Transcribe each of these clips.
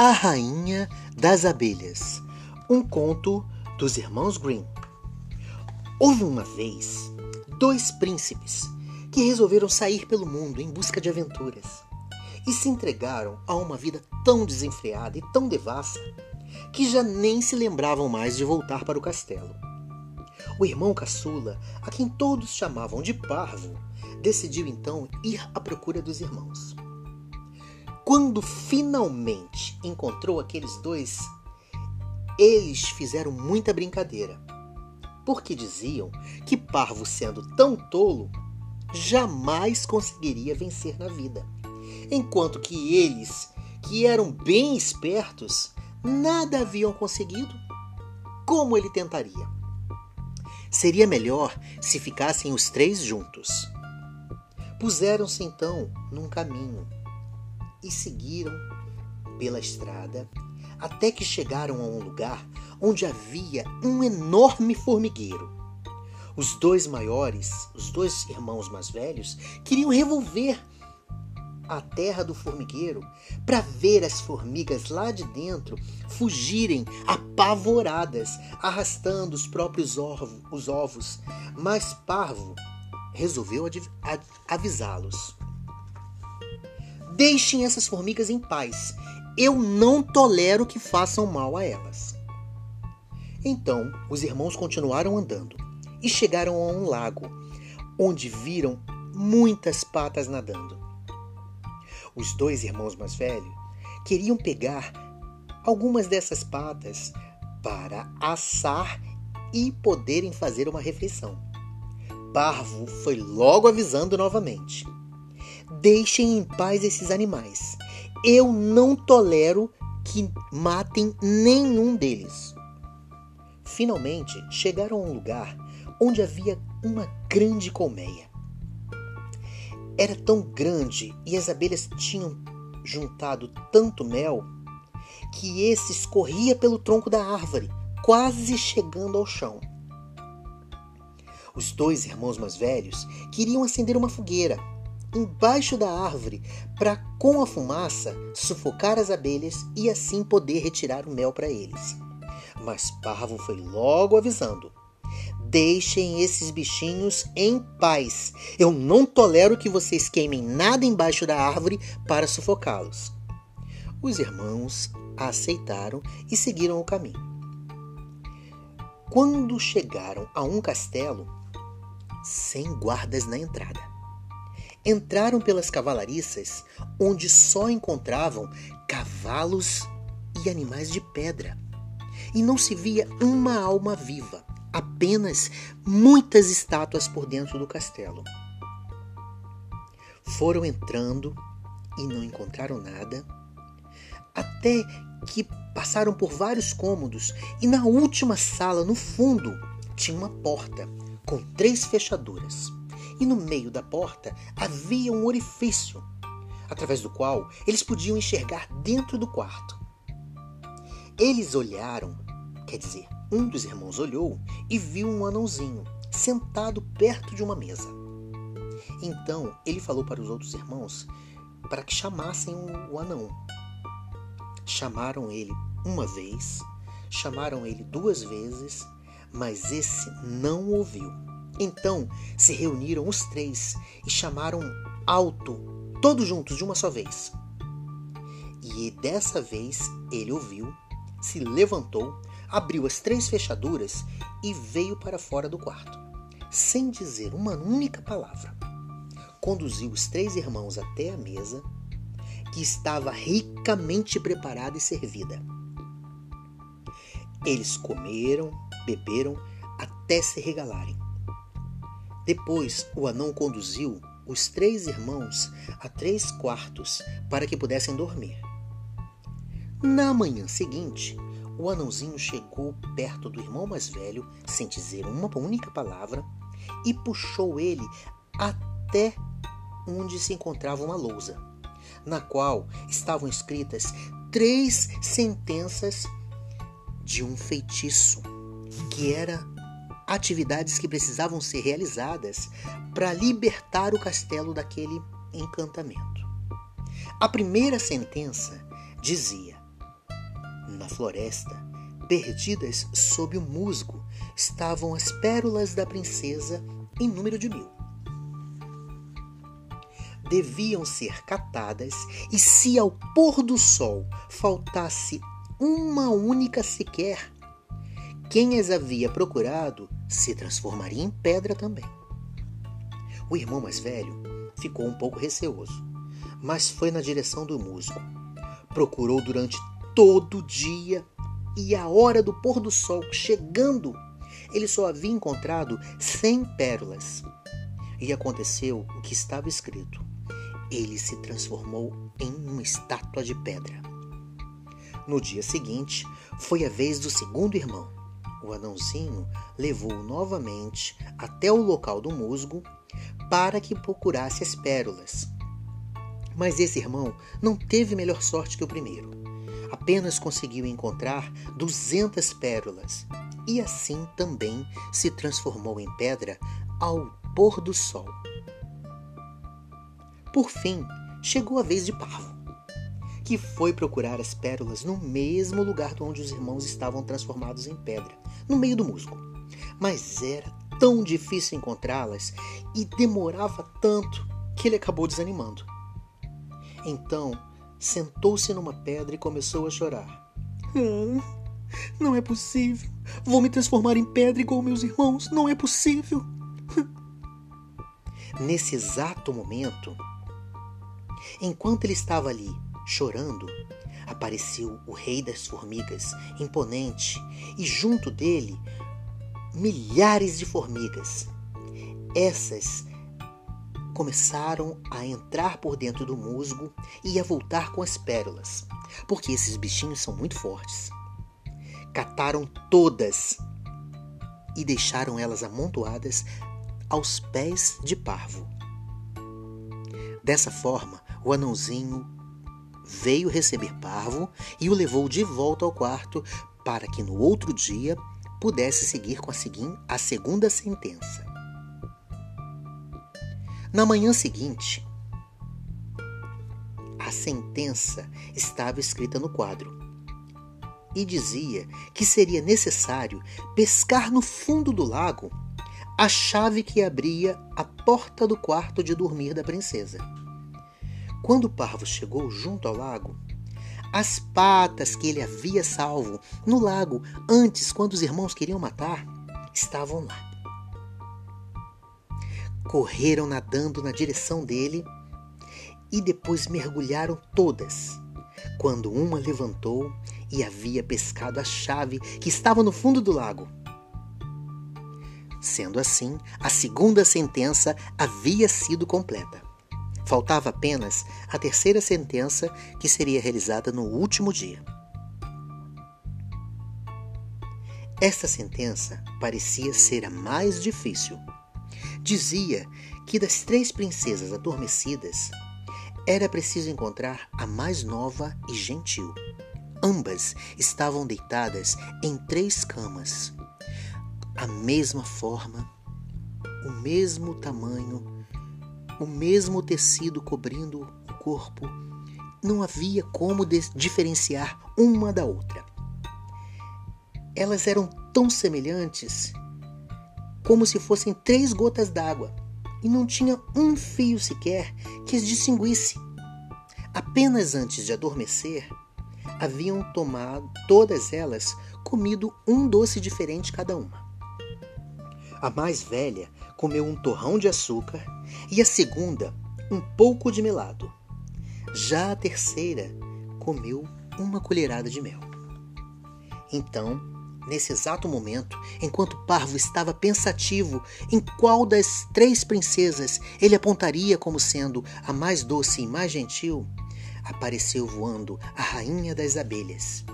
A Rainha das Abelhas, um conto dos irmãos Grimm. Houve uma vez dois príncipes que resolveram sair pelo mundo em busca de aventuras e se entregaram a uma vida tão desenfreada e tão devassa que já nem se lembravam mais de voltar para o castelo. O irmão caçula, a quem todos chamavam de Parvo, decidiu então ir à procura dos irmãos. Quando finalmente encontrou aqueles dois, eles fizeram muita brincadeira, porque diziam que Parvo, sendo tão tolo, jamais conseguiria vencer na vida, enquanto que eles, que eram bem espertos, nada haviam conseguido. Como ele tentaria? Seria melhor se ficassem os três juntos. Puseram-se então num caminho e seguiram pela estrada até que chegaram a um lugar onde havia um enorme formigueiro. Os dois maiores, os dois irmãos mais velhos, queriam revolver a terra do formigueiro para ver as formigas lá de dentro fugirem apavoradas, arrastando os próprios ovos, os ovos. Mas Parvo resolveu avisá-los. Deixem essas formigas em paz. Eu não tolero que façam mal a elas. Então os irmãos continuaram andando e chegaram a um lago, onde viram muitas patas nadando. Os dois irmãos mais velhos queriam pegar algumas dessas patas para assar e poderem fazer uma refeição. Parvo foi logo avisando novamente: Deixem em paz esses animais. Eu não tolero que matem nenhum deles. Finalmente chegaram a um lugar onde havia uma grande colmeia. Era tão grande e as abelhas tinham juntado tanto mel que esse escorria pelo tronco da árvore, quase chegando ao chão. Os dois irmãos mais velhos queriam acender uma fogueira embaixo da árvore para, com a fumaça, sufocar as abelhas e assim poder retirar o mel para eles. Mas Parvo foi logo avisando: Deixem esses bichinhos em paz. Eu não tolero que vocês queimem nada embaixo da árvore para sufocá-los. Os irmãos aceitaram e seguiram o caminho. Quando chegaram a um castelo, sem guardas na entrada, entraram pelas cavalariças, onde só encontravam cavalos e animais de pedra, e não se via uma alma viva apenas muitas estátuas por dentro do castelo. Foram entrando e não encontraram nada, até que passaram por vários cômodos e na última sala, no fundo, tinha uma porta com três fechaduras. E no meio da porta havia um orifício, através do qual eles podiam enxergar dentro do quarto. Eles olharam, quer dizer, um dos irmãos olhou e viu um anãozinho sentado perto de uma mesa. Então ele falou para os outros irmãos para que chamassem o anão. Chamaram ele uma vez, chamaram ele duas vezes, mas esse não ouviu. Então se reuniram os três e chamaram alto, todos juntos de uma só vez. E dessa vez ele ouviu, se levantou abriu as três fechaduras e veio para fora do quarto, sem dizer uma única palavra. Conduziu os três irmãos até a mesa, que estava ricamente preparada e servida. Eles comeram, beberam até se regalarem. Depois o anão conduziu os três irmãos a três quartos para que pudessem dormir. Na manhã seguinte, o anãozinho chegou perto do irmão mais velho, sem dizer uma única palavra, e puxou ele até onde se encontrava uma lousa, na qual estavam escritas três sentenças de um feitiço, que era atividades que precisavam ser realizadas para libertar o castelo daquele encantamento. A primeira sentença dizia: Na floresta, perdidas sob o musgo, estavam as pérolas da princesa em número de mil. Deviam ser catadas, e se ao pôr do sol faltasse uma única sequer, quem as havia procurado se transformaria em pedra também. O irmão mais velho ficou um pouco receoso, mas foi na direção do musgo. Procurou durante todo o dia e a hora do pôr do sol chegando, ele só havia encontrado cem pérolas. E aconteceu o que estava escrito: ele se transformou em uma estátua de pedra. No dia seguinte, foi a vez do segundo irmão. O anãozinho levou-o novamente até o local do musgo para que procurasse as pérolas. Mas esse irmão não teve melhor sorte que o primeiro. Apenas conseguiu encontrar duzentas pérolas e assim também se transformou em pedra ao pôr do sol. Por fim, chegou a vez de Parvo, que foi procurar as pérolas no mesmo lugar onde os irmãos estavam transformados em pedra, no meio do musgo. Mas era tão difícil encontrá-las e demorava tanto que ele acabou desanimando. Então, sentou-se numa pedra e começou a chorar. Ah, não é possível. Vou me transformar em pedra igual meus irmãos. Não é possível. Nesse exato momento, enquanto ele estava ali chorando, apareceu o rei das formigas, imponente, e junto dele milhares de formigas. Essas começaram a entrar por dentro do musgo e a voltar com as pérolas, porque esses bichinhos são muito fortes. Cataram todas e deixaram elas amontoadas aos pés de Parvo. Dessa forma, o anãozinho veio receber Parvo e o levou de volta ao quarto para que no outro dia pudesse seguir com a, segunda sentença. Na manhã seguinte, a sentença estava escrita no quadro e dizia que seria necessário pescar no fundo do lago a chave que abria a porta do quarto de dormir da princesa. Quando o parvo chegou junto ao lago, as patas que ele havia salvo no lago antes, quando os irmãos queriam matar, estavam lá. Correram nadando na direção dele e depois mergulharam todas. Quando uma levantou e havia pescado a chave que estava no fundo do lago. Sendo assim, a segunda sentença havia sido completa. Faltava apenas a terceira sentença, que seria realizada no último dia. Esta sentença parecia ser a mais difícil. Dizia que das três princesas adormecidas, era preciso encontrar a mais nova e gentil. Ambas estavam deitadas em três camas, a mesma forma, o mesmo tamanho o mesmo tecido cobrindo o corpo, não havia como diferenciar uma da outra. Elas eram tão semelhantes como se fossem três gotas d'água e não tinha um fio sequer que as distinguisse. Apenas antes de adormecer, haviam tomado todas elas comido um doce diferente cada uma. A mais velha comeu um torrão de açúcar e a segunda um pouco de melado. Já a terceira comeu uma colherada de mel. Então, nesse exato momento, enquanto Parvo estava pensativo em qual das três princesas ele apontaria como sendo a mais doce e mais gentil, apareceu voando a rainha das abelhas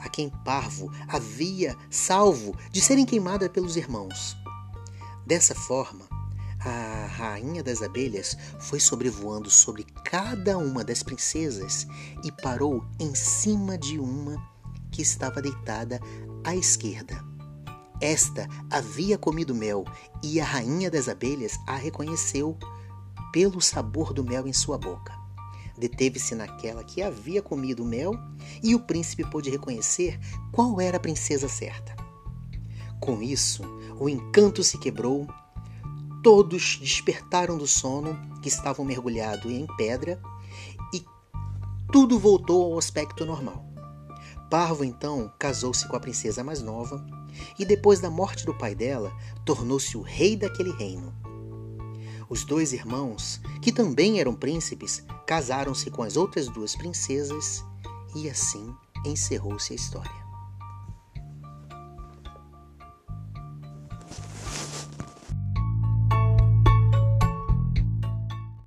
a quem Parvo havia salvo de serem queimadas pelos irmãos. Dessa forma, a rainha das abelhas foi sobrevoando sobre cada uma das princesas e parou em cima de uma que estava deitada à esquerda. Esta havia comido mel e a rainha das abelhas a reconheceu pelo sabor do mel em sua boca. Deteve-se naquela que havia comido mel e o príncipe pôde reconhecer qual era a princesa certa. Com isso, o encanto se quebrou, todos despertaram do sono que estavam mergulhados em pedra e tudo voltou ao aspecto normal. Parvo então casou-se com a princesa mais nova e depois da morte do pai dela, tornou-se o rei daquele reino. Os dois irmãos, que também eram príncipes, casaram-se com as outras duas princesas e assim encerrou-se a história.